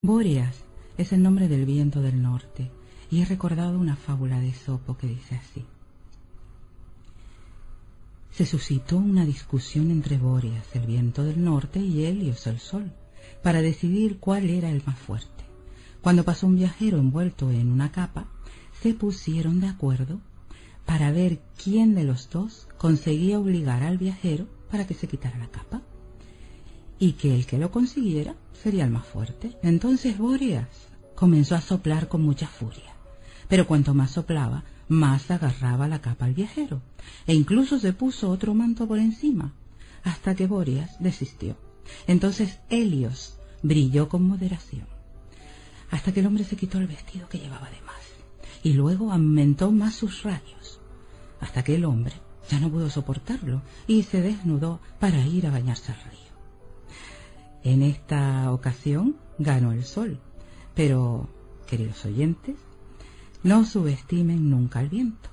Boreas es el nombre del viento del norte y he recordado una fábula de Sopo que dice así. Se suscitó una discusión entre Boreas, el viento del norte, y Helios, el sol, para decidir cuál era el más fuerte. Cuando pasó un viajero envuelto en una capa, se pusieron de acuerdo para ver quién de los dos conseguía obligar al viajero para que se quitara la capa y que el que lo consiguiera sería el más fuerte. Entonces Boreas comenzó a soplar con mucha furia, pero cuanto más soplaba, más agarraba la capa al viajero, e incluso se puso otro manto por encima, hasta que Boreas desistió. Entonces Helios brilló con moderación, hasta que el hombre se quitó el vestido que llevaba de más, y luego aumentó más sus rayos, hasta que el hombre ya no pudo soportarlo y se desnudó para ir a bañarse al río. En esta ocasión ganó el sol, pero, queridos oyentes, no subestimen nunca el viento.